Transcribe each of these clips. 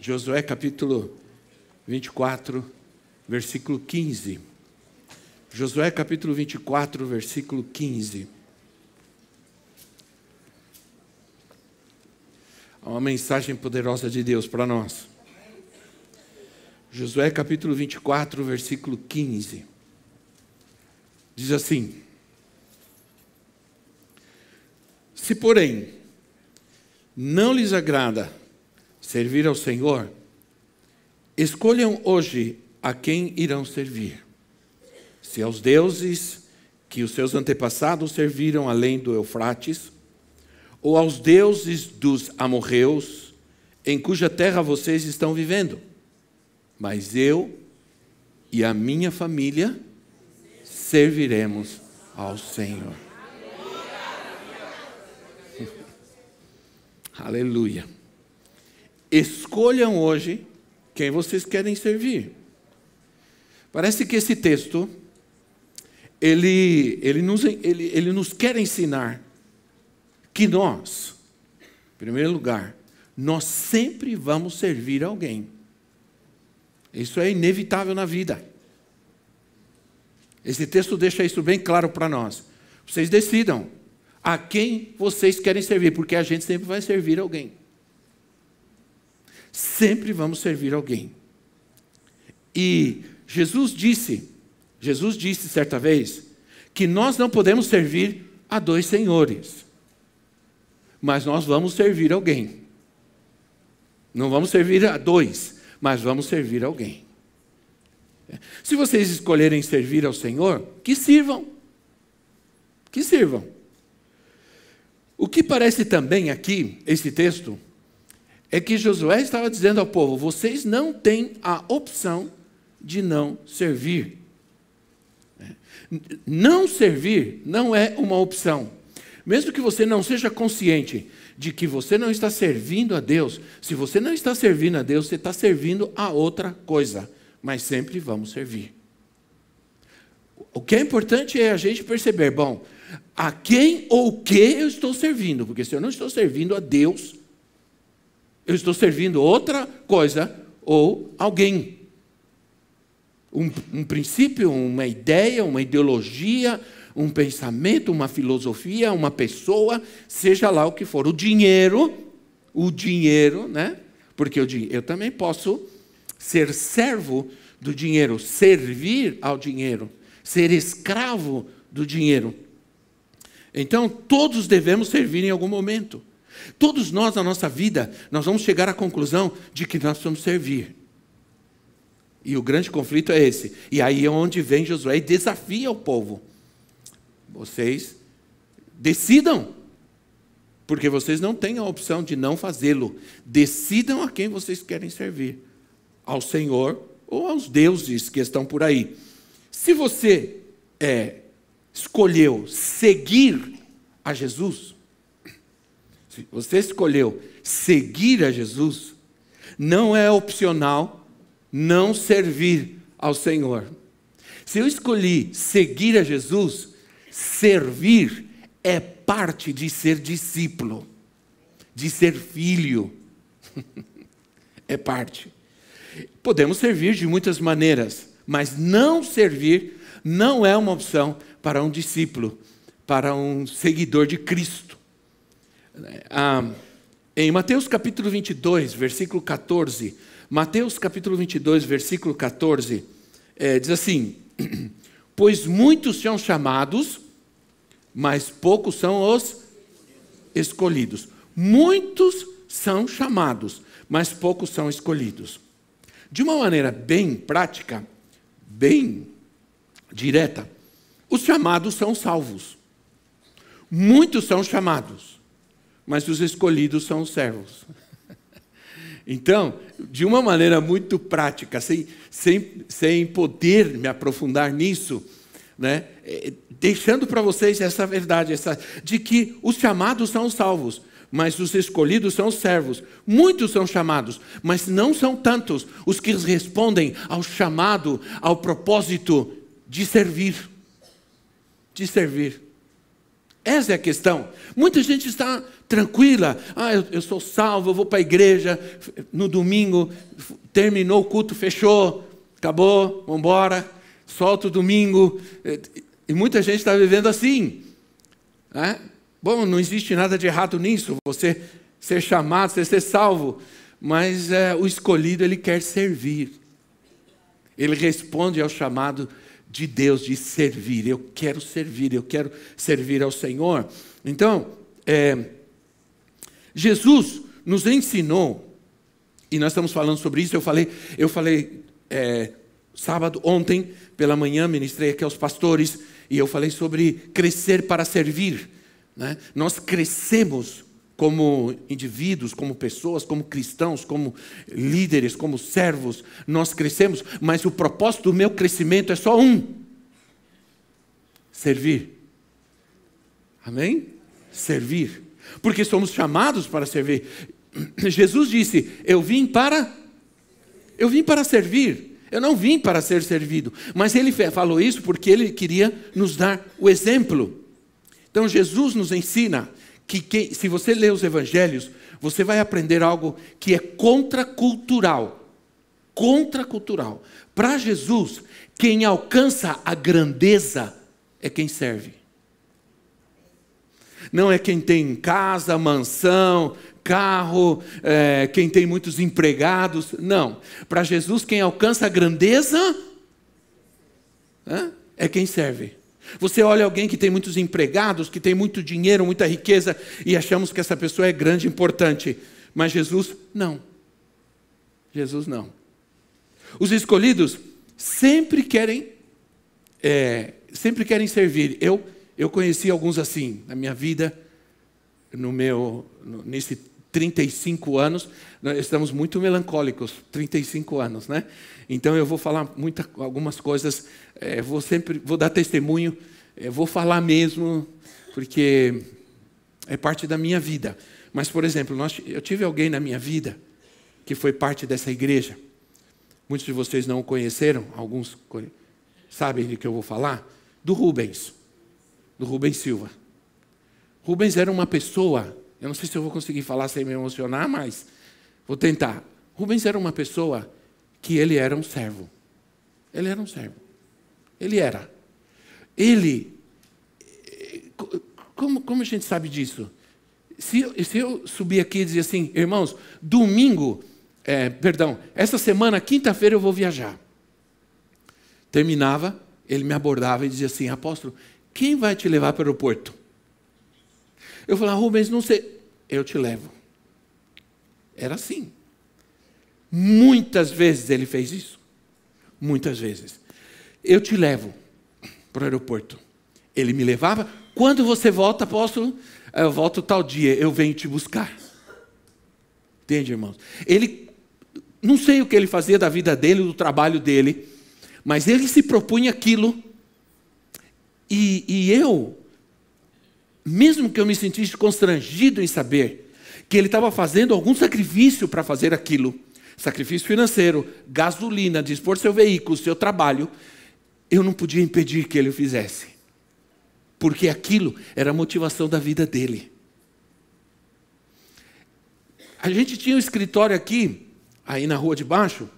Josué capítulo 24, versículo 15. Josué capítulo 24, versículo 15. Há uma mensagem poderosa de Deus para nós. Josué capítulo 24, versículo 15. Diz assim: Se, porém, não lhes agrada servir ao Senhor, escolham hoje a quem irão servir. Se aos deuses que os seus antepassados serviram além do Eufrates, ou aos deuses dos amorreus, em cuja terra vocês estão vivendo. Mas eu e a minha família serviremos ao Senhor. Aleluia. Escolham hoje quem vocês querem servir. Parece que esse texto, ele, ele, nos, ele, ele nos quer ensinar que nós, em primeiro lugar, nós sempre vamos servir alguém. Isso é inevitável na vida. Esse texto deixa isso bem claro para nós. Vocês decidam a quem vocês querem servir, porque a gente sempre vai servir alguém. Sempre vamos servir alguém. E Jesus disse, Jesus disse certa vez, que nós não podemos servir a dois senhores, mas nós vamos servir alguém. Não vamos servir a dois, mas vamos servir alguém. Se vocês escolherem servir ao Senhor, que sirvam. Que sirvam. O que parece também aqui, esse texto, é que Josué estava dizendo ao povo: vocês não têm a opção de não servir. Não servir não é uma opção. Mesmo que você não seja consciente de que você não está servindo a Deus, se você não está servindo a Deus, você está servindo a outra coisa. Mas sempre vamos servir. O que é importante é a gente perceber, bom, a quem ou o que eu estou servindo, porque se eu não estou servindo a Deus, eu estou servindo outra coisa ou alguém. Um, um, princípio, uma ideia, uma ideologia, um pensamento, uma filosofia, uma pessoa, seja lá o que for. O dinheiro, o dinheiro, né? Porque eu, eu também posso ser servo do dinheiro, servir ao dinheiro, ser escravo do dinheiro. Então, todos devemos servir em algum momento. Todos nós, na nossa vida, nós vamos chegar à conclusão de que nós vamos servir. E o grande conflito é esse. E aí é onde vem Josué e desafia o povo. Vocês decidam, porque vocês não têm a opção de não fazê-lo. Decidam a quem vocês querem servir: ao Senhor ou aos deuses que estão por aí. Se você é, escolheu seguir a Jesus, você escolheu seguir a Jesus, não é opcional não servir ao Senhor. Se eu escolhi seguir a Jesus, servir é parte de ser discípulo, de ser filho. é parte. Podemos servir de muitas maneiras, mas não servir não é uma opção para um discípulo, para um seguidor de Cristo. Ah, em Mateus capítulo 22, versículo 14, Mateus capítulo 22, versículo 14, é, diz assim: Pois muitos são chamados, mas poucos são os escolhidos. Muitos são chamados, mas poucos são escolhidos. De uma maneira bem prática, bem direta, os chamados são salvos. Muitos são chamados, mas os escolhidos são os servos. Então, de uma maneira muito prática, sem, sem, sem poder me aprofundar nisso, né? É, deixando para vocês essa verdade, essa, de que os chamados são os salvos, mas os escolhidos são os servos. Muitos são chamados, mas não são tantos os que respondem ao chamado, ao propósito de servir. De servir. Essa é a questão. Muita gente está tranquila. Ah, eu, eu sou salvo, eu vou para a igreja no domingo, terminou o culto, fechou, acabou, vamos embora, solta o domingo. E muita gente está vivendo assim. Né? Bom, não existe nada de errado nisso, você ser chamado, você ser salvo. Mas é, o escolhido, ele quer servir. Ele responde ao chamado de Deus de servir. Eu quero servir, eu quero servir ao Senhor. Então, é, Jesus nos ensinou, e nós estamos falando sobre isso, eu falei, eu falei é, sábado, ontem, pela manhã, ministrei aqui aos pastores, e eu falei sobre crescer para servir. Né? Nós crescemos como indivíduos, como pessoas, como cristãos, como líderes, como servos, nós crescemos, mas o propósito do meu crescimento é só um: servir. Amém? Servir. Porque somos chamados para servir. Jesus disse: Eu vim para. Eu vim para servir. Eu não vim para ser servido. Mas ele falou isso porque ele queria nos dar o exemplo. Então Jesus nos ensina que, que se você ler os evangelhos, você vai aprender algo que é contracultural. Contracultural. Para Jesus, quem alcança a grandeza é quem serve. Não é quem tem casa, mansão, carro, é, quem tem muitos empregados. Não. Para Jesus, quem alcança a grandeza é quem serve. Você olha alguém que tem muitos empregados, que tem muito dinheiro, muita riqueza, e achamos que essa pessoa é grande, importante. Mas Jesus, não. Jesus não. Os escolhidos sempre querem, é, sempre querem servir. Eu, eu conheci alguns assim na minha vida, no meu, no, nesse 35 anos, nós estamos muito melancólicos, 35 anos, né? Então eu vou falar muita, algumas coisas, é, vou sempre vou dar testemunho, é, vou falar mesmo, porque é parte da minha vida. Mas, por exemplo, nós, eu tive alguém na minha vida que foi parte dessa igreja. Muitos de vocês não o conheceram, alguns sabem de que eu vou falar, do Rubens, do Rubens Silva. Rubens era uma pessoa, eu não sei se eu vou conseguir falar sem me emocionar, mas vou tentar. Rubens era uma pessoa que ele era um servo. Ele era um servo. Ele era. Ele. Como, como a gente sabe disso? Se, se eu subir aqui e dizer assim, irmãos, domingo, é, perdão, essa semana, quinta-feira eu vou viajar. Terminava, ele me abordava e dizia assim: apóstolo, quem vai te levar para o aeroporto? Eu falava, Rubens, não sei. Eu te levo. Era assim. Muitas vezes ele fez isso. Muitas vezes. Eu te levo para o aeroporto. Ele me levava. Quando você volta, apóstolo? Eu volto tal dia, eu venho te buscar. Entende, irmãos? Ele, não sei o que ele fazia da vida dele, do trabalho dele, mas ele se propunha aquilo. E, e eu, mesmo que eu me sentisse constrangido em saber que ele estava fazendo algum sacrifício para fazer aquilo, sacrifício financeiro, gasolina, dispor seu veículo, seu trabalho, eu não podia impedir que ele o fizesse. Porque aquilo era a motivação da vida dele. A gente tinha um escritório aqui, aí na rua de baixo.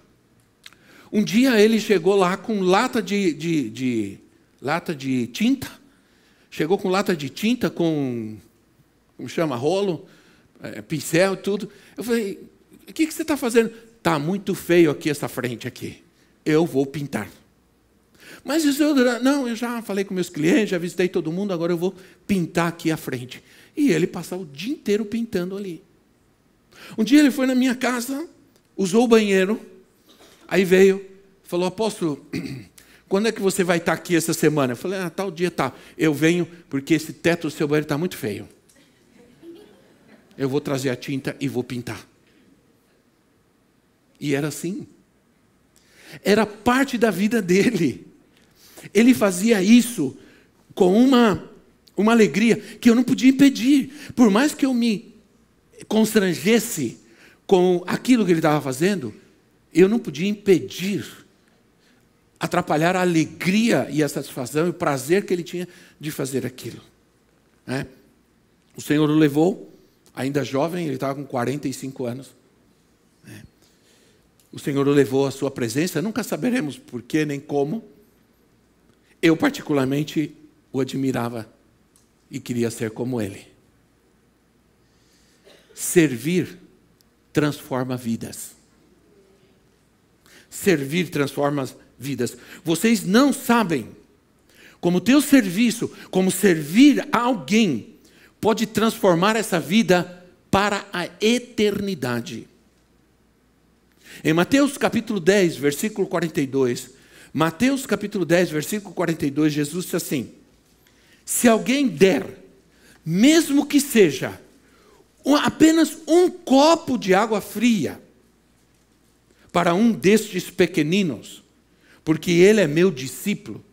Um dia ele chegou lá com lata de, de, de lata de tinta. Chegou com lata de tinta, com como chama, rolo, é, pincel, tudo. Eu falei, o que, que você está fazendo? Está muito feio aqui essa frente aqui. Eu vou pintar. Mas isso eu, não, eu já falei com meus clientes, já visitei todo mundo, agora eu vou pintar aqui a frente. E ele passava o dia inteiro pintando ali. Um dia ele foi na minha casa, usou o banheiro, aí veio, falou, apóstolo, quando é que você vai estar aqui essa semana? Eu falei, ah, tal dia tá. Eu venho porque esse teto do seu banheiro está muito feio. Eu vou trazer a tinta e vou pintar. E era assim. Era parte da vida dele. Ele fazia isso com uma, uma alegria que eu não podia impedir. Por mais que eu me constrangesse com aquilo que ele estava fazendo, eu não podia impedir, atrapalhar a alegria e a satisfação e o prazer que ele tinha de fazer aquilo. Né? O Senhor o levou, ainda jovem, ele estava com 45 anos. Né? O Senhor o levou à sua presença, nunca saberemos porquê nem como. Eu, particularmente, o admirava e queria ser como ele. Servir transforma vidas. Servir transforma vidas. Vocês não sabem como teu serviço, como servir a alguém, pode transformar essa vida para a eternidade. Em Mateus capítulo 10, versículo 42, Mateus capítulo 10, versículo 42, Jesus disse assim: Se alguém der, mesmo que seja apenas um copo de água fria, para um destes pequeninos, porque ele é meu discípulo,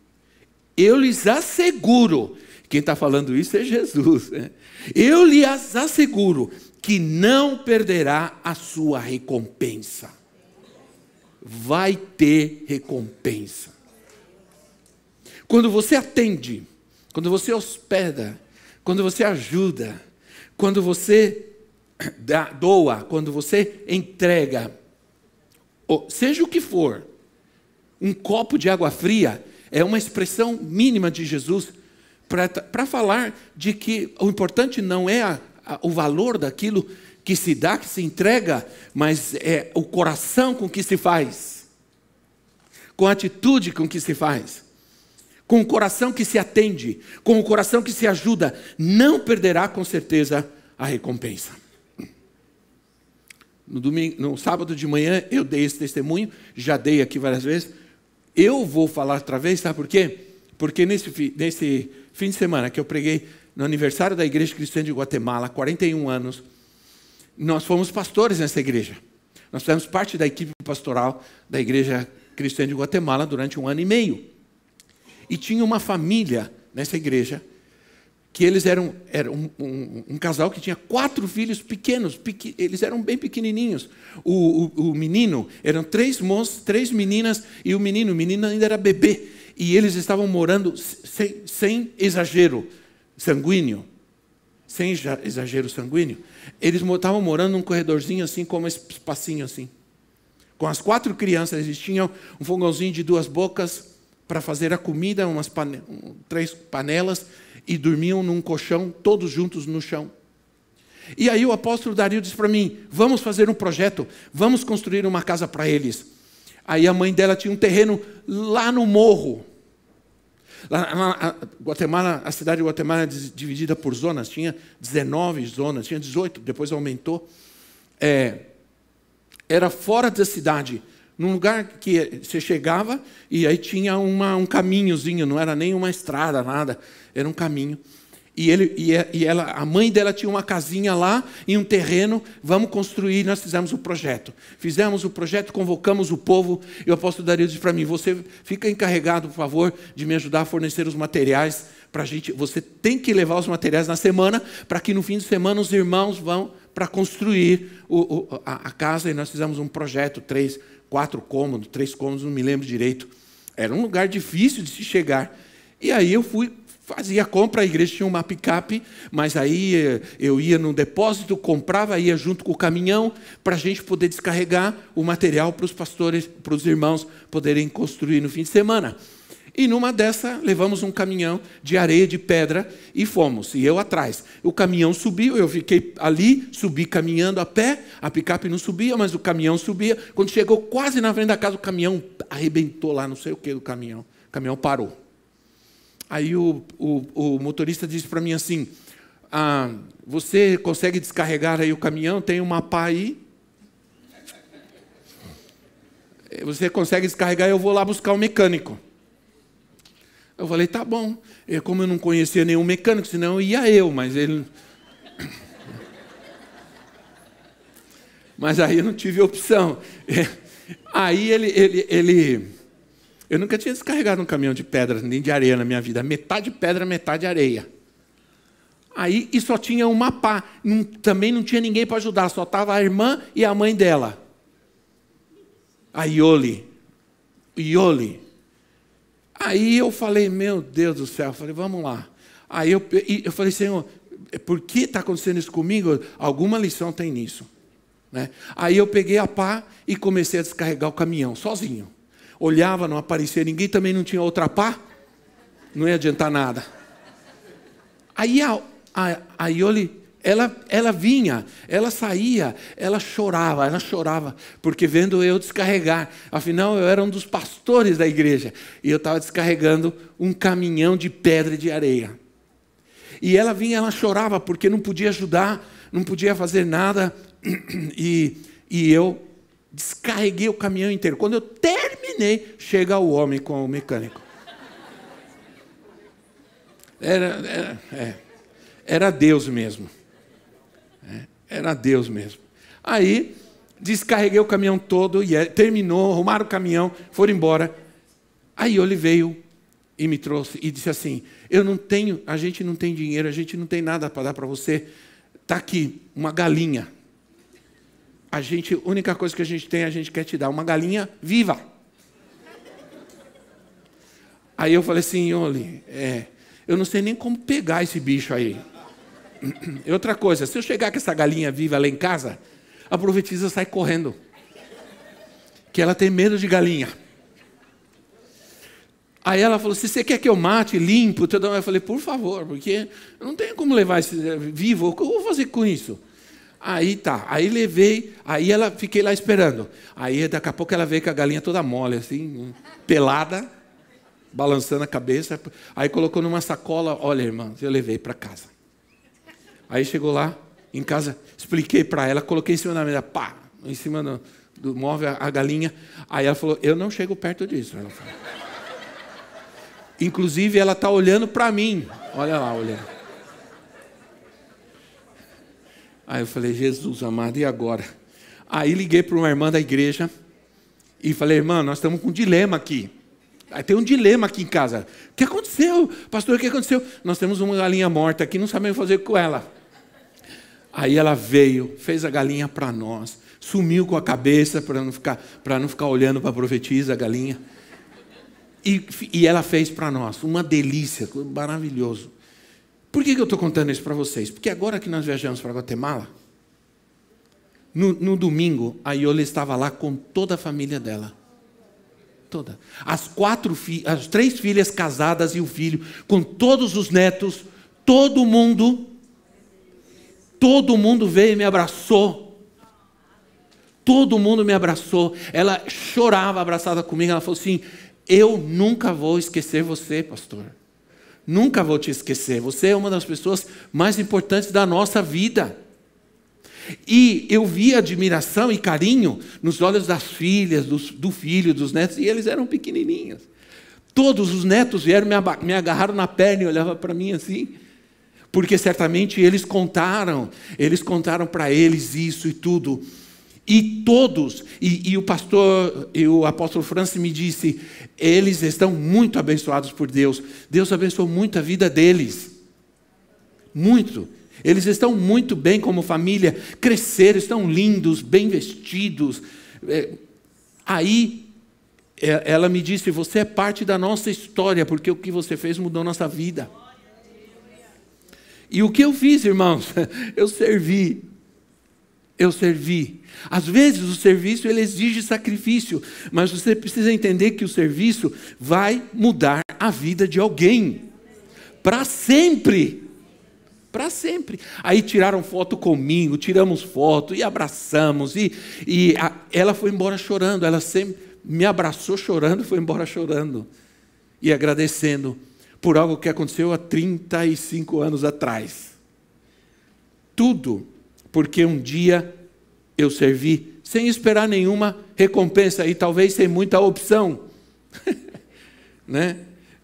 eu lhes asseguro, quem está falando isso é Jesus, né? eu lhes asseguro que não perderá a sua recompensa. Vai ter recompensa. Quando você atende, quando você hospeda, quando você ajuda, quando você doa, quando você entrega, seja o que for, um copo de água fria é uma expressão mínima de Jesus para falar de que o importante não é a, a, o valor daquilo que se dá, que se entrega, mas é o coração com que se faz, com a atitude com que se faz, com o coração que se atende, com o coração que se ajuda, não perderá com certeza a recompensa. No, domingo, no sábado de manhã eu dei esse testemunho, já dei aqui várias vezes. Eu vou falar outra vez, sabe por quê? Porque nesse, nesse fim de semana que eu preguei no aniversário da Igreja Cristã de Guatemala, 41 anos, nós fomos pastores nessa igreja. Nós fizemos parte da equipe pastoral da Igreja Cristã de Guatemala durante um ano e meio. E tinha uma família nessa igreja que eles eram, eram um, um, um, casal que tinha quatro filhos pequenos, pequ, eles eram bem pequenininhos. O, o, o, menino, eram três moças, três meninas e o menino, o menino ainda era bebê. E eles estavam morando sem, sem exagero sanguíneo, sem exagero sanguíneo. Eles estavam morando num corredorzinho assim, como esse espacinho assim. Com as quatro crianças, eles tinham um fogãozinho de duas bocas para fazer a comida, umas pane três panelas e dormiam num colchão, todos juntos no chão. E aí o apóstolo Dario disse para mim: vamos fazer um projeto, vamos construir uma casa para eles. Aí a mãe dela tinha um terreno lá no morro. Lá, lá, a, Guatemala, a cidade de Guatemala é dividida por zonas, tinha 19 zonas, tinha 18, depois aumentou. É, era fora da cidade, num lugar que você chegava e aí tinha uma, um caminhozinho, não era nem uma estrada, nada, era um caminho. E, ele, e ela, a mãe dela tinha uma casinha lá em um terreno, vamos construir, nós fizemos o projeto. Fizemos o projeto, convocamos o povo, e o apóstolo Dario disse para mim, você fica encarregado, por favor, de me ajudar a fornecer os materiais para a gente. Você tem que levar os materiais na semana, para que no fim de semana os irmãos vão para construir o, o, a, a, casa, e nós fizemos um projeto, três, quatro cômodos, três cômodos, não me lembro direito. Era um lugar difícil de se chegar. E aí eu fui, fazia compra, a igreja tinha uma picape, mas aí eh, eu ia no depósito, comprava, ia junto com o caminhão, para a gente poder descarregar o material para os pastores, para os irmãos poderem construir no fim de semana. E numa dessa, levamos um caminhão de areia, de pedra e fomos. E eu atrás. O caminhão subiu, eu fiquei ali, subi caminhando a pé. A picape não subia, mas o caminhão subia. Quando chegou quase na frente da casa, o caminhão arrebentou lá, não sei o que do caminhão. O caminhão parou. Aí o, o, o motorista disse para mim assim: ah, Você consegue descarregar aí o caminhão? Tem uma pá aí? Você consegue descarregar? Eu vou lá buscar o mecânico. Eu falei, tá bom. E como eu não conhecia nenhum mecânico, senão ia eu, mas ele. Mas aí eu não tive opção. Aí ele, ele, ele. Eu nunca tinha descarregado um caminhão de pedra nem de areia na minha vida. Metade pedra, metade areia. Aí e só tinha uma pá. Não, também não tinha ninguém para ajudar, só estava a irmã e a mãe dela. A Ioli. Ioli. Aí eu falei, meu Deus do céu, eu falei, vamos lá. Aí eu, eu falei, Senhor, por que está acontecendo isso comigo? Alguma lição tem nisso. Né? Aí eu peguei a pá e comecei a descarregar o caminhão, sozinho. Olhava, não aparecia ninguém, também não tinha outra pá, não ia adiantar nada. Aí a, a, a ela, ela vinha, ela saía, ela chorava, ela chorava, porque vendo eu descarregar, afinal eu era um dos pastores da igreja, e eu estava descarregando um caminhão de pedra e de areia. E ela vinha, ela chorava, porque não podia ajudar, não podia fazer nada, e, e eu descarreguei o caminhão inteiro. Quando eu terminei, chega o homem com o mecânico. Era, era, é, era Deus mesmo. Era Deus mesmo. Aí, descarreguei o caminhão todo, e é, terminou, arrumaram o caminhão, foram embora. Aí ele veio e me trouxe e disse assim: Eu não tenho, a gente não tem dinheiro, a gente não tem nada para dar para você. Está aqui, uma galinha a gente, única coisa que a gente tem, a gente quer te dar uma galinha viva. Aí eu falei assim, Oli, é, eu não sei nem como pegar esse bicho aí. E outra coisa, se eu chegar com essa galinha viva lá em casa, a profetisa sai correndo. Que ela tem medo de galinha. Aí ela falou: se você quer que eu mate, limpo. Eu falei, por favor, porque eu não tenho como levar esse vivo. O que eu vou fazer com isso? Aí tá, aí levei, aí ela fiquei lá esperando. Aí daqui a pouco ela veio com a galinha toda mole, assim, pelada, balançando a cabeça. Aí colocou numa sacola, olha, irmã, eu levei para casa. Aí chegou lá, em casa, expliquei para ela, coloquei em cima da mesa, pá, em cima do, do móvel a galinha. Aí ela falou, eu não chego perto disso. Ela falou. Inclusive, ela está olhando para mim. Olha lá, olhando. Aí eu falei, Jesus amado, e agora? Aí liguei para uma irmã da igreja e falei, irmã, nós estamos com um dilema aqui. Aí tem um dilema aqui em casa. O que aconteceu? Pastor, o que aconteceu? Nós temos uma galinha morta aqui, não sabemos fazer com ela. Aí ela veio, fez a galinha para nós, sumiu com a cabeça para não ficar, para não ficar olhando para a profetisa, a galinha. E, e ela fez para nós, uma delícia, maravilhoso. Por que, eu estou contando isso para vocês? Porque agora que nós viajamos para Guatemala, no, no domingo, a Iola estava lá com toda a família dela. Toda. As quatro as três filhas casadas e o filho, com todos os netos, todo mundo, todo mundo veio e me abraçou. Todo mundo me abraçou. Ela chorava abraçada comigo. Ela falou assim: Eu nunca vou esquecer você, pastor. Nunca vou te esquecer. Você é uma das pessoas mais importantes da nossa vida. E eu vi admiração e carinho nos olhos das filhas, do, do filho, dos netos, e eles eram pequenininhos. Todos os netos vieram, me, me agarraram na perna e olhavam para mim assim, porque certamente eles contaram, eles contaram para eles isso e tudo. E todos, e, e, o pastor, e o apóstolo Francis me disse, eles estão muito abençoados por Deus. Deus abençoou muito a vida deles. Muito. Eles estão muito bem como família, cresceram, estão lindos, bem vestidos. É, aí é, ela me disse: Você é parte da nossa história, porque o que você fez mudou nossa vida. E o que eu fiz, irmãos? Eu servi eu servi. Às vezes o serviço ele exige sacrifício, mas você precisa entender que o serviço vai mudar a vida de alguém para sempre. Para sempre. Aí tiraram foto comigo, tiramos foto e abraçamos. E, e a, ela foi embora chorando. Ela sempre me abraçou chorando foi embora chorando. E agradecendo por algo que aconteceu há 35 anos atrás. Tudo porque um dia eu servi sem esperar nenhuma recompensa e talvez sem muita opção. né?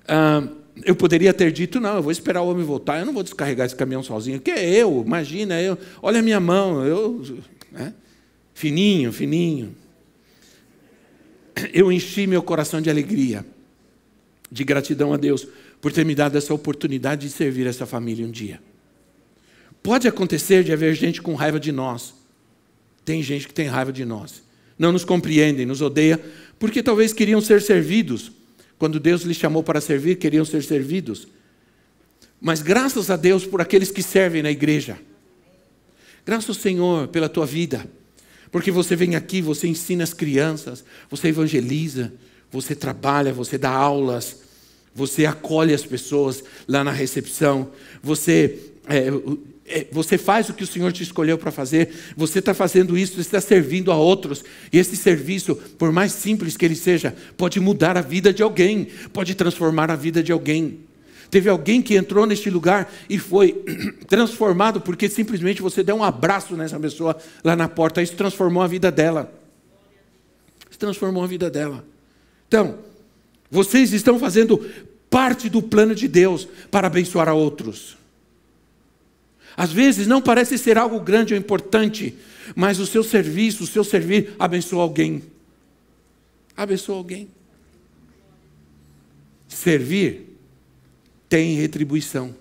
Ah, eu poderia ter dito, não, eu vou esperar o homem voltar, eu não vou descarregar esse caminhão sozinho, que é eu, imagina, eu, olha a minha mão, eu. Né? fininho, fininho. Eu enchi meu coração de alegria, de gratidão a Deus por ter me dado essa oportunidade de servir essa família um dia. Pode acontecer de haver gente com raiva de nós. Tem gente que tem raiva de nós. Não nos compreendem, nos odeia, porque talvez queriam ser servidos. Quando Deus lhes chamou para servir, queriam ser servidos. Mas graças a Deus por aqueles que servem na igreja. Graças ao Senhor pela tua vida. Porque você vem aqui, você ensina as crianças, você evangeliza, você trabalha, você dá aulas, você acolhe as pessoas lá na recepção, você, é, é, você faz o que o Senhor te escolheu para fazer, você está fazendo isso, está servindo a outros, e esse serviço, por mais simples que ele seja, pode mudar a vida de alguém, pode transformar a vida de alguém. Teve alguém que entrou neste lugar e foi transformado porque simplesmente você deu um abraço nessa pessoa lá na porta. Isso transformou a vida dela. Isso transformou a vida dela. Então, vocês estão fazendo parte do plano de Deus para abençoar a outros. Às vezes não parece ser algo grande ou importante, mas o seu serviço, o seu servir abençoa alguém. Abençoa alguém. Servir tem retribuição.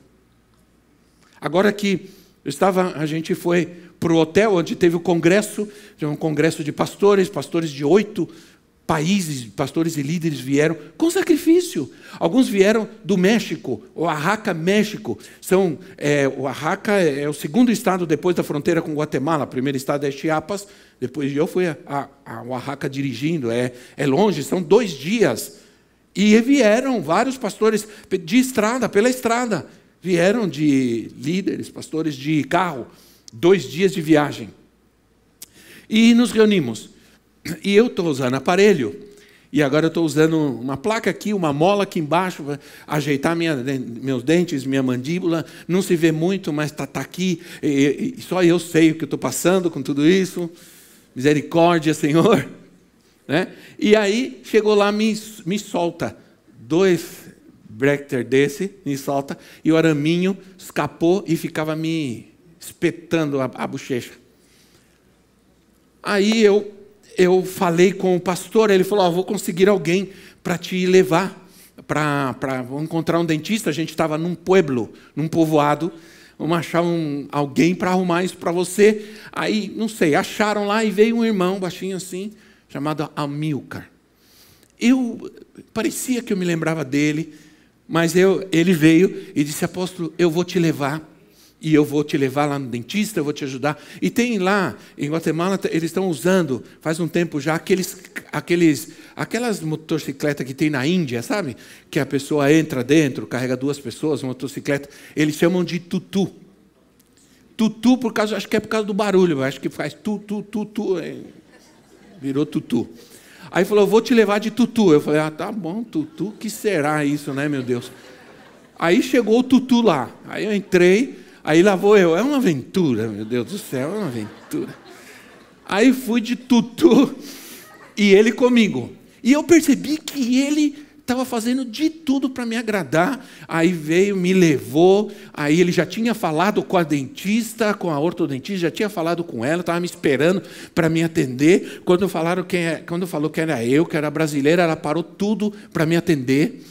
Agora que eu estava, a gente foi para o hotel onde teve o congresso, um congresso de pastores, pastores de oito países, pastores e líderes vieram com sacrifício. Alguns vieram do México, Oaxaca, México. São, é, Oaxaca é, o segundo estado depois da fronteira com Guatemala. O primeiro estado é Chiapas, depois eu fui a, a Oaxaca dirigindo. É, é longe, são dois dias e vieram vários pastores de estrada, pela estrada. Vieram de líderes, pastores de carro, dois dias de viagem. E nos reunimos. E eu estou usando aparelho. E agora eu estou usando uma placa aqui, uma mola aqui embaixo, para ajeitar minha, meus dentes, minha mandíbula. Não se vê muito, mas está tá aqui. E, e só eu sei o que estou passando com tudo isso. Misericórdia, Senhor. Né? E aí chegou lá, me, me solta dois Brechter desse, me solta, e o araminho escapou e ficava me espetando a, a bochecha. Aí eu, eu falei com o pastor, ele falou: oh, vou conseguir alguém para te levar, para encontrar um dentista. A gente estava num pueblo, num povoado, vamos achar um, alguém para arrumar isso para você. Aí, não sei, acharam lá e veio um irmão baixinho assim, chamado Amilcar. Eu parecia que eu me lembrava dele, mas eu, ele veio e disse: Apóstolo, eu vou te levar. E eu vou te levar lá no dentista, eu vou te ajudar. E tem lá, em Guatemala, eles estão usando, faz um tempo já, aqueles, aqueles, aquelas motocicletas que tem na Índia, sabe? Que a pessoa entra dentro, carrega duas pessoas, uma motocicleta. Eles chamam de tutu. Tutu, por causa, acho que é por causa do barulho, acho que faz tu, tu, tu, tu. É, virou tutu. Aí falou, vou te levar de tutu. Eu falei, ah, tá bom, tutu, que será isso, né, meu Deus? Aí chegou o tutu lá. Aí eu entrei, aí lá vou eu. É uma aventura, meu Deus do céu, é uma aventura. Aí fui de tutu e ele comigo. E eu percebi que ele estava fazendo de tudo para me agradar. Aí veio, me levou. Aí ele já tinha falado com a dentista, com a ortodontista, já tinha falado com ela, estava me esperando para me atender. Quando falaram quem é, quando falou que era eu, que era brasileira, ela parou tudo para me atender.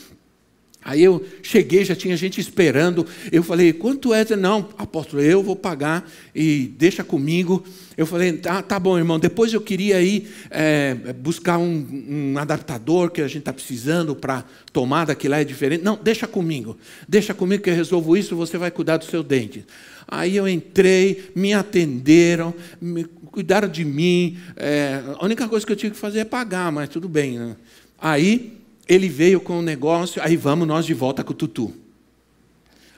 Aí eu cheguei, já tinha gente esperando. Eu falei, quanto é? Não, apóstolo, eu vou pagar e deixa comigo. Eu falei, tá, tá bom, irmão. Depois eu queria ir é, buscar um, um, adaptador que a gente está precisando para tomada, que lá é diferente. Não, deixa comigo. Deixa comigo que eu resolvo isso, você vai cuidar do seu dente. Aí eu entrei, me atenderam, me, cuidaram de mim. É, a única coisa que eu tinha que fazer é pagar, mas tudo bem. Né? Aí ele veio com o negócio, aí vamos nós de volta com o tutu.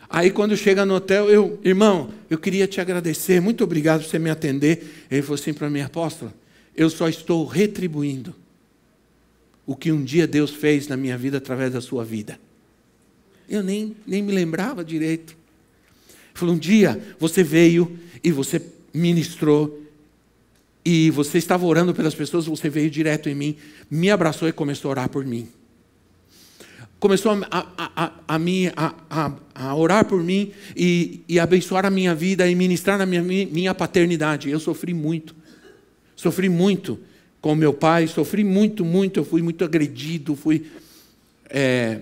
Aí quando chega no hotel, eu, irmão, eu queria te agradecer, muito obrigado por você me atender. Ele falou assim para mim, apóstolo, eu só estou retribuindo o que um dia Deus fez na minha vida através da sua vida. Eu nem, nem me lembrava direito. Ele falou, um dia você veio e você ministrou e você estava orando pelas pessoas, você veio direto em mim, me abraçou e começou a orar por mim começou a, a, a, a, orar por mim e, e abençoar a minha vida e ministrar a minha, minha paternidade. Eu sofri muito. Sofri muito com meu pai, sofri muito, muito. Eu fui muito agredido, fui. É,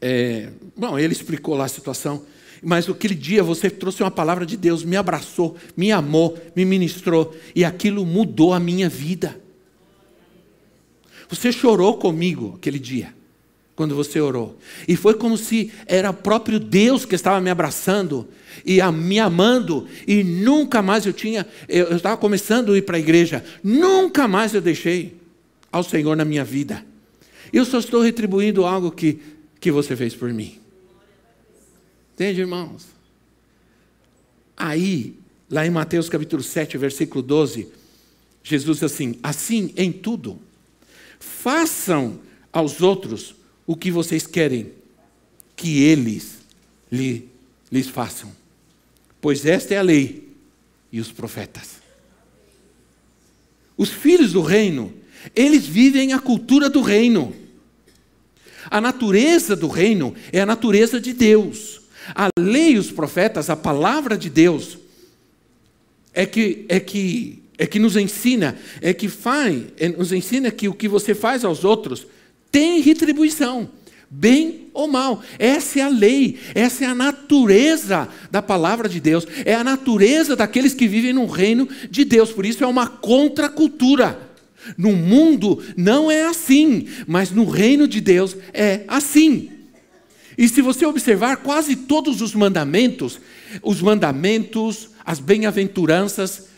é, bom, ele explicou lá a situação. Mas aquele dia você trouxe uma palavra de Deus, me abraçou, me amou, me ministrou, e aquilo mudou a minha vida. Você chorou comigo aquele dia, quando você orou. E foi como se era próprio Deus que estava me abraçando e me amando, e nunca mais eu tinha, eu estava começando a ir para a igreja, nunca mais eu deixei ao Senhor na minha vida. Eu só estou retribuindo algo que, que você fez por mim. Entende, irmãos? Aí, lá em Mateus capítulo 7, versículo 12, Jesus diz assim: Assim em tudo, façam aos outros o que vocês querem que eles lhe, lhes façam. Pois esta é a lei e os profetas. Os filhos do reino, eles vivem a cultura do reino. A natureza do reino é a natureza de Deus. A lei e os profetas, a palavra de Deus, é que, é que, é que nos ensina, é que faz, é, nos ensina que o que você faz aos outros tem retribuição, bem ou mal. Essa é a lei, essa é a natureza da palavra de Deus, é a natureza daqueles que vivem no reino de Deus. Por isso é uma contracultura. No mundo não é assim, mas no reino de Deus é assim. E se você observar quase todos os mandamentos, os mandamentos, as bem-aventuranças,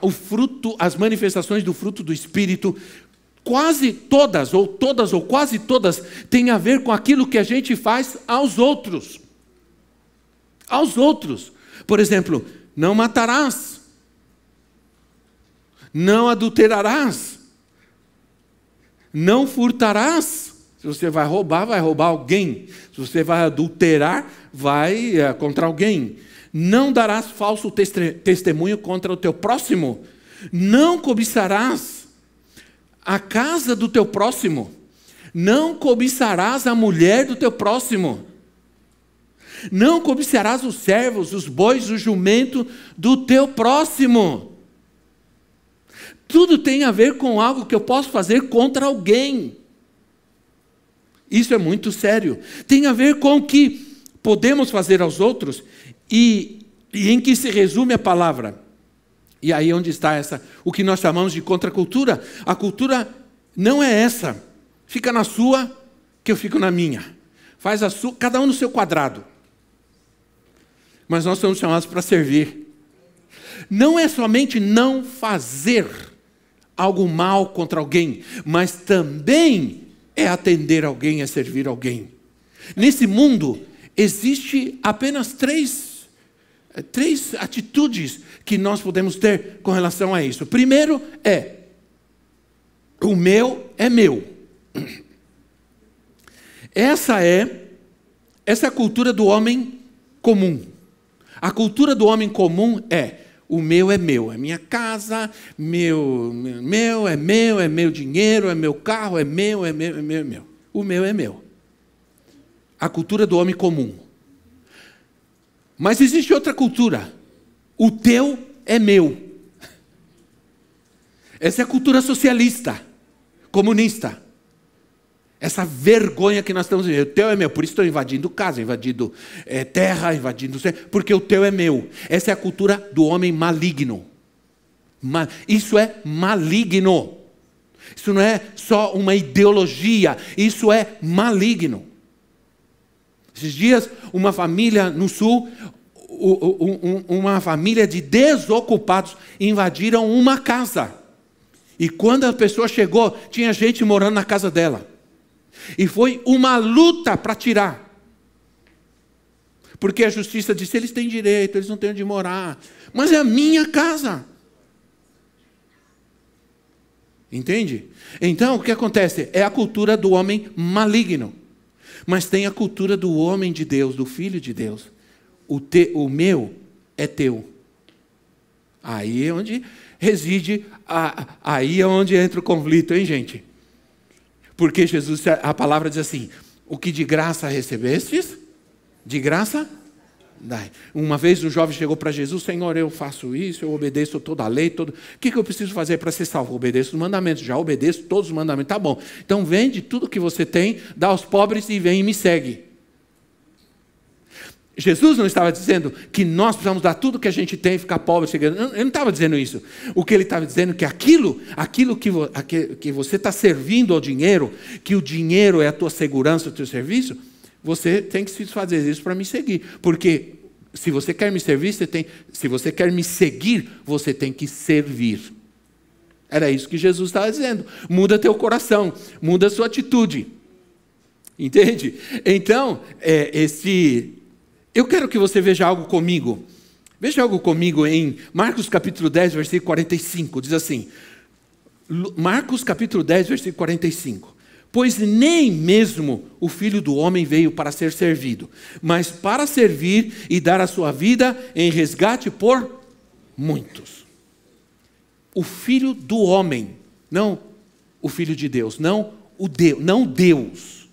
o fruto, as manifestações do fruto do Espírito, quase todas, ou todas, ou quase todas, têm a ver com aquilo que a gente faz aos outros. Aos outros. Por exemplo, não matarás, não adulterarás, não furtarás. Se você vai roubar, vai roubar alguém. Se você vai adulterar, vai é, contra alguém. Não darás falso testemunho contra o teu próximo. Não cobiçarás a casa do teu próximo. Não cobiçarás a mulher do teu próximo. Não cobiçarás os servos, os bois, o jumento do teu próximo. Tudo tem a ver com algo que eu posso fazer contra alguém. Isso é muito sério. Tem a ver com o que podemos fazer aos outros e, e em que se resume a palavra. E aí onde está essa, o que nós chamamos de contracultura? A cultura não é essa. Fica na sua, que eu fico na minha. Faz a sua, cada um no seu quadrado. Mas nós somos chamados para servir. Não é somente não fazer algo mal contra alguém, mas também é atender alguém, é servir alguém. Nesse mundo, existe apenas três, três atitudes que nós podemos ter com relação a isso. Primeiro é: o meu é meu. Essa é essa é a cultura do homem comum. A cultura do homem comum é o meu é meu, é minha casa, meu, meu, é meu, é meu dinheiro, é meu carro, é meu, é meu, é meu, é meu. O meu é meu. A cultura do homem comum. Mas existe outra cultura. O teu é meu. Essa é a cultura socialista, comunista. Essa vergonha que nós estamos vivendo. O teu é meu, por isso estou invadindo casa, invadindo é, terra, invadindo. Porque o teu é meu. Essa é a cultura do homem maligno. Isso é maligno. Isso não é só uma ideologia, isso é maligno. Esses dias, uma família no sul, uma família de desocupados invadiram uma casa. E quando a pessoa chegou, tinha gente morando na casa dela. E foi uma luta para tirar. Porque a justiça disse: eles têm direito, eles não têm onde morar. Mas é a minha casa. Entende? Então, o que acontece? É a cultura do homem maligno. Mas tem a cultura do homem de Deus, do filho de Deus. O, te, o meu é teu. Aí é onde reside, a, aí é onde entra o conflito, hein, gente? Porque Jesus, a palavra diz assim: o que de graça recebestes, de graça Uma vez um jovem chegou para Jesus, Senhor, eu faço isso, eu obedeço toda a lei, todo... o que, que eu preciso fazer para ser salvo? Obedeço os mandamentos, já obedeço todos os mandamentos, tá bom. Então vende tudo que você tem, dá aos pobres e vem e me segue. Jesus não estava dizendo que nós precisamos dar tudo que a gente tem e ficar pobre. Ele não estava dizendo isso. O que ele estava dizendo é que aquilo, aquilo que, que você está servindo ao dinheiro, que o dinheiro é a tua segurança, o teu serviço, você tem que se fazer isso para me seguir. Porque se você quer me servir, você tem, se você quer me seguir, você tem que servir. Era isso que Jesus estava dizendo. Muda teu coração, muda sua atitude. Entende? Então, é, esse, eu quero que você veja algo comigo. Veja algo comigo em Marcos capítulo 10, versículo 45. Diz assim: Marcos capítulo 10, versículo 45. Pois nem mesmo o filho do homem veio para ser servido, mas para servir e dar a sua vida em resgate por muitos. O filho do homem, não o filho de Deus, não o Deus, não Deus.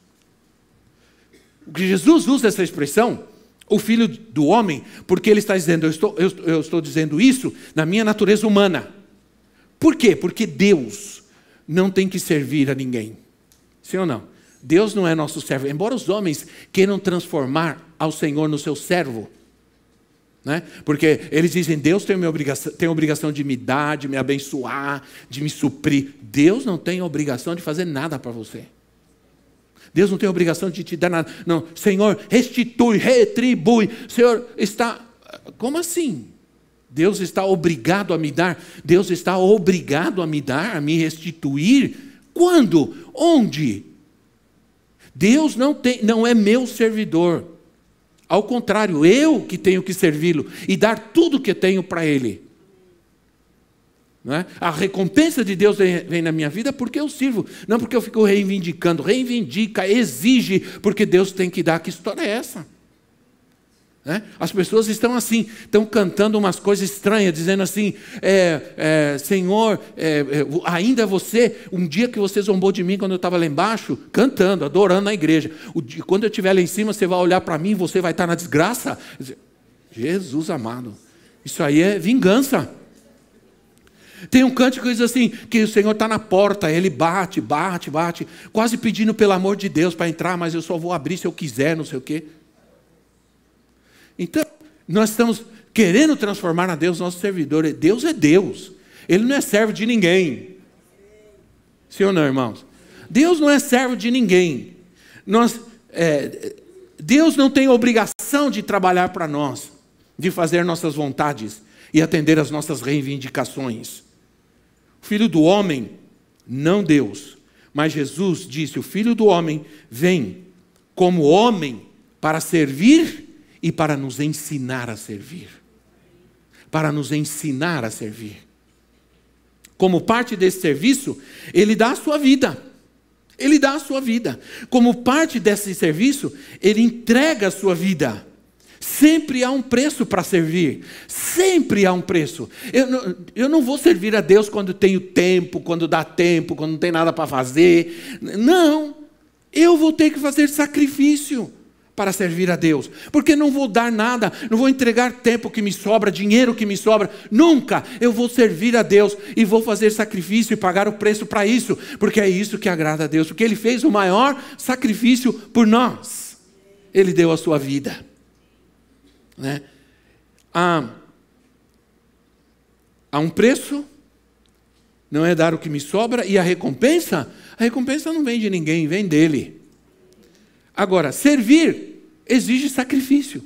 Jesus usa essa expressão, o filho do homem, porque ele está dizendo, eu estou, eu, eu estou dizendo isso na minha natureza humana. Por quê? Porque Deus não tem que servir a ninguém. Sim ou não? Deus não é nosso servo. Embora os homens queiram transformar ao Senhor no seu servo, né? Porque eles dizem, Deus tem, minha obrigação, tem a obrigação de me dar, de me abençoar, de me suprir. Deus não tem obrigação de fazer nada para você. Deus não tem obrigação de te dar nada. Não, Senhor, restitui, retribui. Senhor, está. Como assim? Deus está obrigado a me dar? Deus está obrigado a me dar, a me restituir? Quando? Onde? Deus não, tem, não é meu servidor. Ao contrário, eu que tenho que servi-lo e dar tudo que tenho para Ele. É? A recompensa de Deus vem na minha vida porque eu sirvo, não porque eu fico reivindicando. Reivindica, exige, porque Deus tem que dar. Que história é essa? Né? As pessoas estão assim, estão cantando umas coisas estranhas, dizendo assim: é, é, Senhor, é, é ainda você, um dia que você zombou de mim quando eu estava lá embaixo, cantando, adorando na igreja. Dia, quando eu estiver lá em cima, você vai olhar para mim, você vai estar na desgraça. Jesus amado, isso aí é vingança. Tem um cântico que diz assim: que o Senhor está na porta, ele bate, bate, bate, quase pedindo pelo amor de Deus para entrar, mas eu só vou abrir se eu quiser, não sei o quê. Então, nós estamos querendo transformar a Deus nosso servidor. Deus é Deus. Ele não é servo de ninguém. Sim ou não, irmãos? Deus não é servo de ninguém. Nós, é, Deus não tem obrigação de trabalhar para nós, de fazer nossas vontades e atender às nossas reivindicações. Filho do homem, não Deus, mas Jesus disse: O filho do homem vem como homem para servir e para nos ensinar a servir. Para nos ensinar a servir. Como parte desse serviço, ele dá a sua vida. Ele dá a sua vida. Como parte desse serviço, ele entrega a sua vida. Sempre há um preço para servir. Sempre há um preço. Eu não, eu não vou servir a Deus quando tenho tempo, quando dá tempo, quando não tem nada para fazer. Não. Eu vou ter que fazer sacrifício para servir a Deus, porque não vou dar nada, não vou entregar tempo que me sobra, dinheiro que me sobra, nunca. Eu vou servir a Deus e vou fazer sacrifício e pagar o preço para isso, porque é isso que agrada a Deus, porque Ele fez o maior sacrifício por nós. Ele deu a sua vida. Né? Há, há um preço, não é dar o que me sobra, e a recompensa, a recompensa não vem de ninguém, vem dele. Agora, servir exige sacrifício.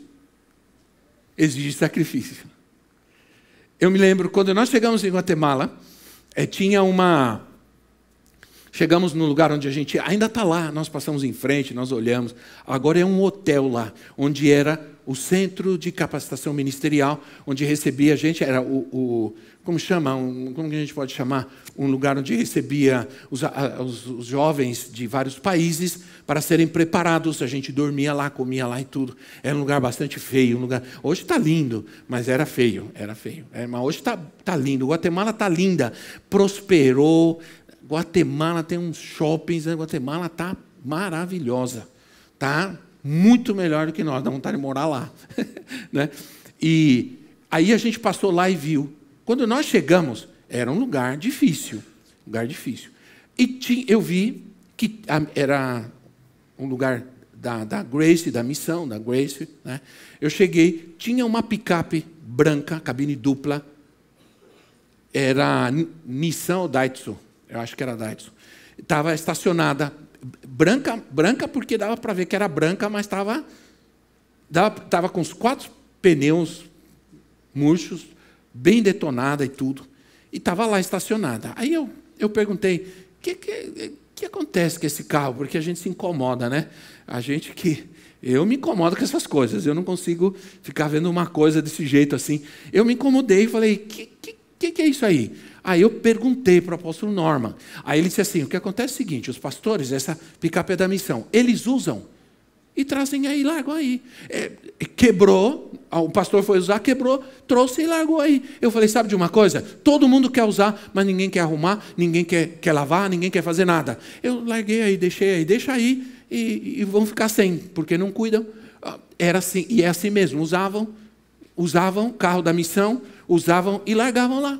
Exige sacrifício. Eu me lembro, quando nós chegamos em Guatemala, é, tinha uma. Chegamos no lugar onde a gente ainda está lá, nós passamos em frente, nós olhamos. Agora é um hotel lá, onde era o centro de capacitação ministerial, onde recebia a gente, era o, o como chama, um, como a gente pode chamar, um lugar onde recebia os, os, os, jovens de vários países para serem preparados. A gente dormia lá, comia lá e tudo. Era um lugar bastante feio, um lugar. Hoje está lindo, mas era feio, era feio. É, mas hoje está tá lindo. Guatemala está linda, prosperou. Guatemala tem uns shoppings, né? Guatemala está maravilhosa, tá? muito melhor do que nós, dá vontade de morar lá. né? E aí a gente passou lá e viu. Quando nós chegamos, era um lugar difícil, lugar difícil. E eu vi que era um lugar da, da Grace, da missão, da Grace. Né? Eu cheguei, tinha uma picape branca, cabine dupla, era Nissan ou Daitsu, eu acho que era Daitsu. Estava estacionada, branca, branca porque dava para ver que era branca, mas estava estava com os quatro pneus murchos, bem detonada e tudo, e estava lá estacionada. Aí eu, eu perguntei, o que, que, que acontece com esse carro? Porque a gente se incomoda, né? A gente que eu me incomodo com essas coisas, eu não consigo ficar vendo uma coisa desse jeito assim. Eu me incomodei e falei, que, que que, que é isso aí? Aí eu perguntei para o apóstolo Norman. Aí ele disse assim: o que acontece é o seguinte: os pastores, essa picape é da missão, eles usam e trazem aí, largam aí. É, quebrou, o pastor foi usar, quebrou, trouxe e largou aí. Eu falei: sabe de uma coisa? Todo mundo quer usar, mas ninguém quer arrumar, ninguém quer, quer lavar, ninguém quer fazer nada. Eu larguei aí, deixei aí, deixa aí e, e vão ficar sem, porque não cuidam. Ah, era assim, e é assim mesmo, usavam, usavam carro da missão, usavam e largavam lá.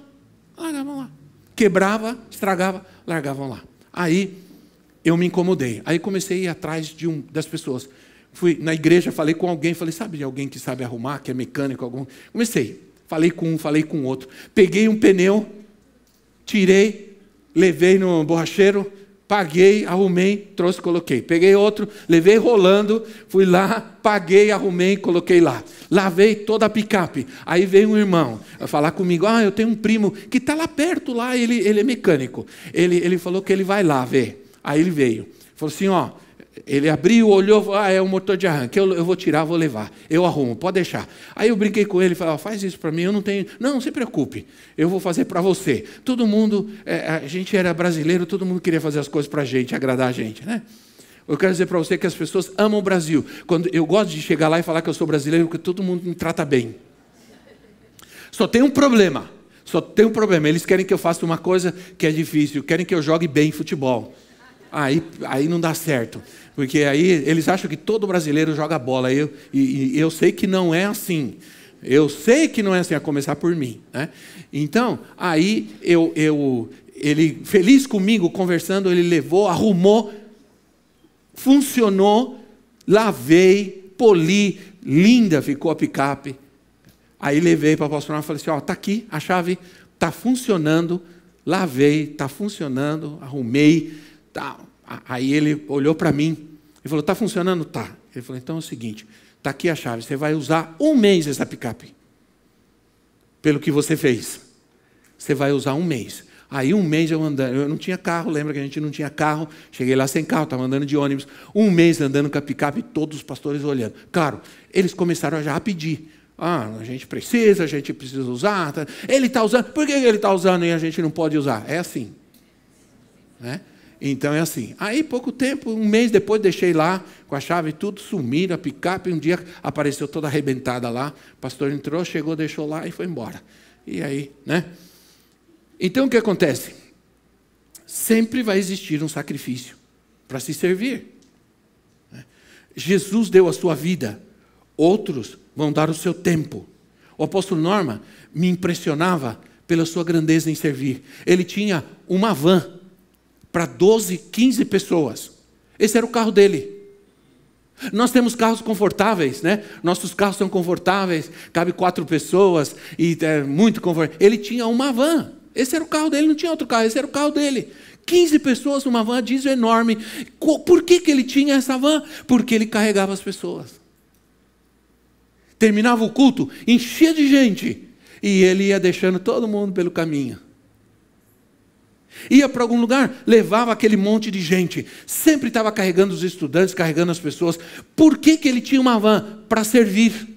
Largavam lá. Quebrava, estragava, largavam lá. Aí eu me incomodei. Aí comecei a ir atrás de um das pessoas. Fui na igreja, falei com alguém, falei, sabe de alguém que sabe arrumar, que é mecânico algum? Comecei. Falei com um, falei com outro. Peguei um pneu, tirei, levei no borracheiro, paguei, arrumei, trouxe, coloquei. Peguei outro, levei rolando, fui lá, paguei, arrumei, coloquei lá. Lavei toda a picape. Aí veio um irmão falar comigo: Ah, eu tenho um primo que está lá perto, lá, ele, ele é mecânico. Ele, ele falou que ele vai lá ver. Aí ele veio. Falou assim: Ó, ele abriu, olhou, ah, é um motor de arranque, eu, eu, vou tirar, vou levar, eu arrumo, pode deixar. Aí eu brinquei com ele, falei, oh, faz isso para mim, eu não tenho, não, não se preocupe, eu vou fazer para você. Todo mundo, é, a gente era brasileiro, todo mundo queria fazer as coisas para a gente, agradar a gente, né? Eu quero dizer para você que as pessoas amam o Brasil. Quando eu gosto de chegar lá e falar que eu sou brasileiro, porque todo mundo me trata bem. Só tem um problema. Só tem um problema. Eles querem que eu faça uma coisa que é difícil, querem que eu jogue bem futebol. Aí, aí não dá certo. Porque aí eles acham que todo brasileiro joga bola. Eu, e, e eu sei que não é assim. Eu sei que não é assim, a começar por mim. Né? Então, aí eu, eu, ele, feliz comigo, conversando, ele levou, arrumou, funcionou, lavei, poli, linda ficou a picape. Aí levei para o pastor e falei assim: ó, está aqui a chave, está funcionando, lavei, está funcionando, arrumei. Tá. Aí ele olhou para mim e falou: Está funcionando? Tá. Ele falou: Então é o seguinte: está aqui a chave, você vai usar um mês essa picape. Pelo que você fez. Você vai usar um mês. Aí um mês eu andando, eu não tinha carro, lembra que a gente não tinha carro, cheguei lá sem carro, estava andando de ônibus, um mês andando com a picape, todos os pastores olhando. Claro, eles começaram já a pedir. Ah, a gente precisa, a gente precisa usar. Tá. Ele está usando, por que ele está usando e a gente não pode usar? É assim. Né? Então é assim. Aí, pouco tempo, um mês depois, deixei lá com a chave e tudo, sumiram, a picape. Um dia apareceu toda arrebentada lá. O pastor entrou, chegou, deixou lá e foi embora. E aí, né? Então o que acontece? Sempre vai existir um sacrifício para se servir. Né? Jesus deu a sua vida, outros vão dar o seu tempo. O apóstolo Norma me impressionava pela sua grandeza em servir. Ele tinha uma van para 12, 15 pessoas. Esse era o carro dele. Nós temos carros confortáveis, né? Nossos carros são confortáveis, cabe quatro pessoas e é muito confortável. Ele tinha uma van. Esse era o carro dele, não tinha outro carro, esse era o carro dele. 15 pessoas numa van diesel enorme. Por que, que ele tinha essa van? Porque ele carregava as pessoas. Terminava o culto, enchia de gente, e ele ia deixando todo mundo pelo caminho. Ia para algum lugar, levava aquele monte de gente. Sempre estava carregando os estudantes, carregando as pessoas. Por que, que ele tinha uma van? Para servir.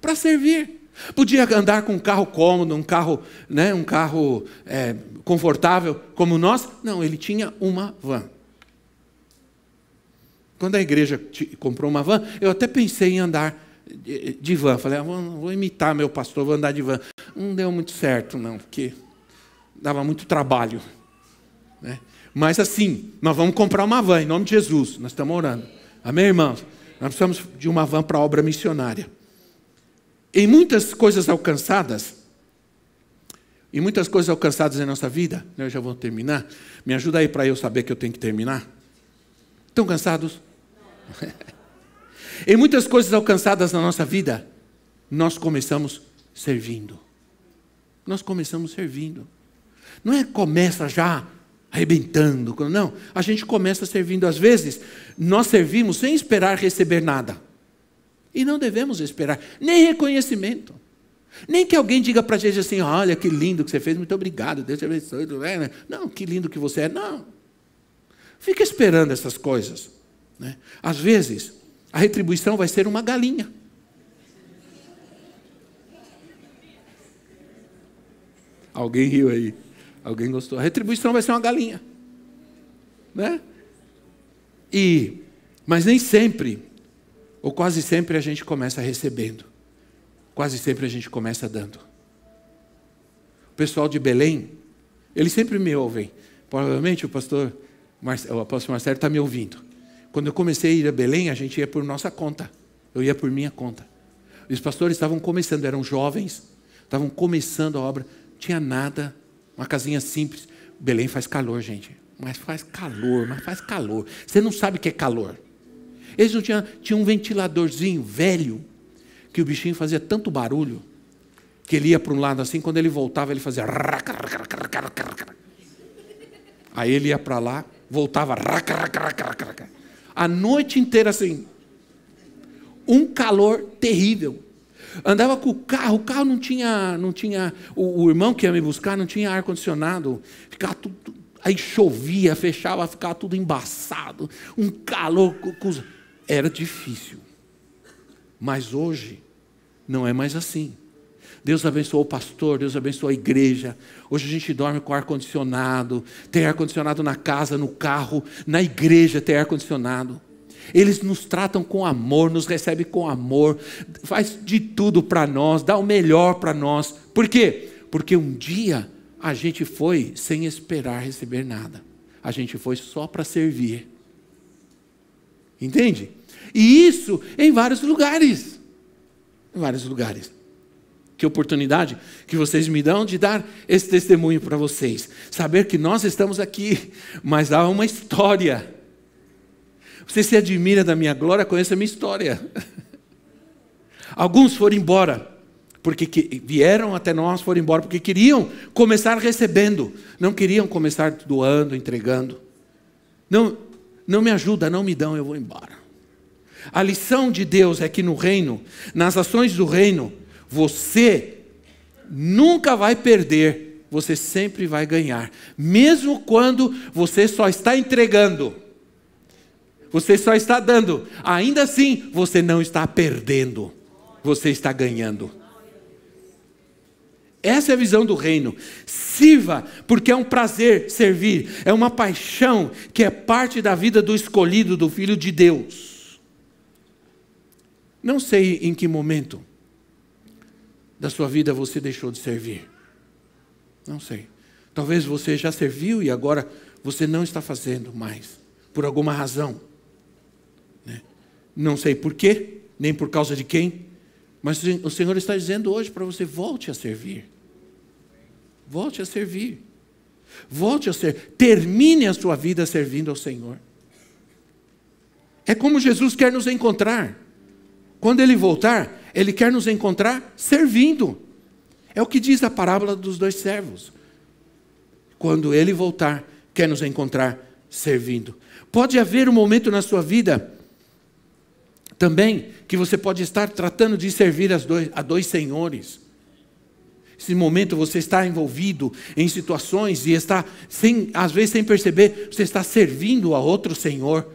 Para servir. Podia andar com um carro cômodo, um carro, né, um carro é, confortável como nós. Não, ele tinha uma van. Quando a igreja comprou uma van, eu até pensei em andar de van. Falei, ah, vou imitar meu pastor, vou andar de van. Não deu muito certo, não, porque dava muito trabalho. Né? Mas assim, nós vamos comprar uma van, em nome de Jesus, nós estamos orando. Amém, irmãos? Nós precisamos de uma van para obra missionária. Em muitas coisas alcançadas, em muitas coisas alcançadas em nossa vida, né, eu já vou terminar. Me ajuda aí para eu saber que eu tenho que terminar. Estão cansados? em muitas coisas alcançadas na nossa vida, nós começamos servindo. Nós começamos servindo. Não é começa já arrebentando, não. A gente começa servindo. Às vezes, nós servimos sem esperar receber nada. E não devemos esperar nem reconhecimento. Nem que alguém diga para a gente assim: olha que lindo que você fez, muito obrigado, Deus te abençoe. Né? Não, que lindo que você é. Não. Fica esperando essas coisas. Né? Às vezes, a retribuição vai ser uma galinha. Alguém riu aí. Alguém gostou. A retribuição vai ser uma galinha. Né? E, mas nem sempre, ou quase sempre, a gente começa recebendo. Quase sempre a gente começa dando. O pessoal de Belém, eles sempre me ouvem. Provavelmente o pastor, o apóstolo Marcelo está me ouvindo. Quando eu comecei a ir a Belém, a gente ia por nossa conta. Eu ia por minha conta. Os pastores estavam começando, eram jovens, estavam começando a obra tinha nada, uma casinha simples. Belém faz calor, gente. Mas faz calor, mas faz calor. Você não sabe o que é calor. Eles não tinham, tinha um ventiladorzinho velho, que o bichinho fazia tanto barulho, que ele ia para um lado assim, quando ele voltava, ele fazia. Aí ele ia para lá, voltava. A noite inteira assim. Um calor terrível. Andava com o carro, o carro não tinha, não tinha, o, o irmão que ia me buscar não tinha ar condicionado, ficava tudo, aí chovia, fechava, ficava tudo embaçado, um calor, era difícil. Mas hoje não é mais assim. Deus abençoou o pastor, Deus abençoou a igreja. Hoje a gente dorme com ar-condicionado, tem ar-condicionado na casa, no carro, na igreja tem ar-condicionado. Eles nos tratam com amor, nos recebem com amor, faz de tudo para nós, dá o melhor para nós. Por quê? Porque um dia a gente foi sem esperar receber nada. A gente foi só para servir. Entende? E isso em vários lugares. Em vários lugares. Que oportunidade que vocês me dão de dar esse testemunho para vocês. Saber que nós estamos aqui, mas há uma história você se admira da minha glória, conheça a minha história. Alguns foram embora, porque vieram até nós, foram embora, porque queriam começar recebendo, não queriam começar doando, entregando. Não, não me ajuda, não me dão, eu vou embora. A lição de Deus é que no reino, nas ações do reino, você nunca vai perder, você sempre vai ganhar, mesmo quando você só está entregando. Você só está dando. Ainda assim, você não está perdendo. Você está ganhando. Essa é a visão do reino. Sirva, porque é um prazer servir, é uma paixão que é parte da vida do escolhido, do filho de Deus. Não sei em que momento da sua vida você deixou de servir. Não sei. Talvez você já serviu e agora você não está fazendo mais, por alguma razão. Não sei porquê, nem por causa de quem, mas o Senhor está dizendo hoje para você: volte a servir. Volte a servir. Volte a ser. Termine a sua vida servindo ao Senhor. É como Jesus quer nos encontrar. Quando Ele voltar, Ele quer nos encontrar servindo. É o que diz a parábola dos dois servos. Quando Ele voltar, quer nos encontrar servindo. Pode haver um momento na sua vida também que você pode estar tratando de servir dois, a dois senhores. Esse momento você está envolvido em situações e está, sem, às vezes sem perceber, você está servindo a outro Senhor.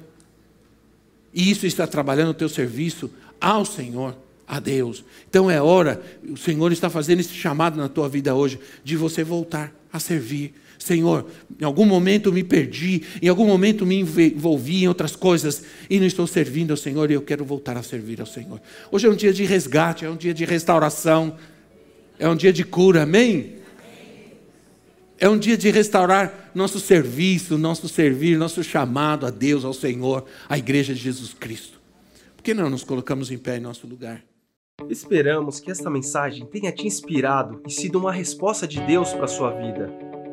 E isso está trabalhando o teu serviço ao Senhor, a Deus. Então é hora, o Senhor está fazendo esse chamado na tua vida hoje, de você voltar a servir, Senhor, em algum momento me perdi, em algum momento me envolvi em outras coisas e não estou servindo ao Senhor e eu quero voltar a servir ao Senhor. Hoje é um dia de resgate, é um dia de restauração, é um dia de cura, amém? É um dia de restaurar nosso serviço, nosso servir, nosso chamado a Deus, ao Senhor, à igreja de Jesus Cristo. Por que não nos colocamos em pé em nosso lugar? Esperamos que esta mensagem tenha te inspirado e sido uma resposta de Deus para a sua vida.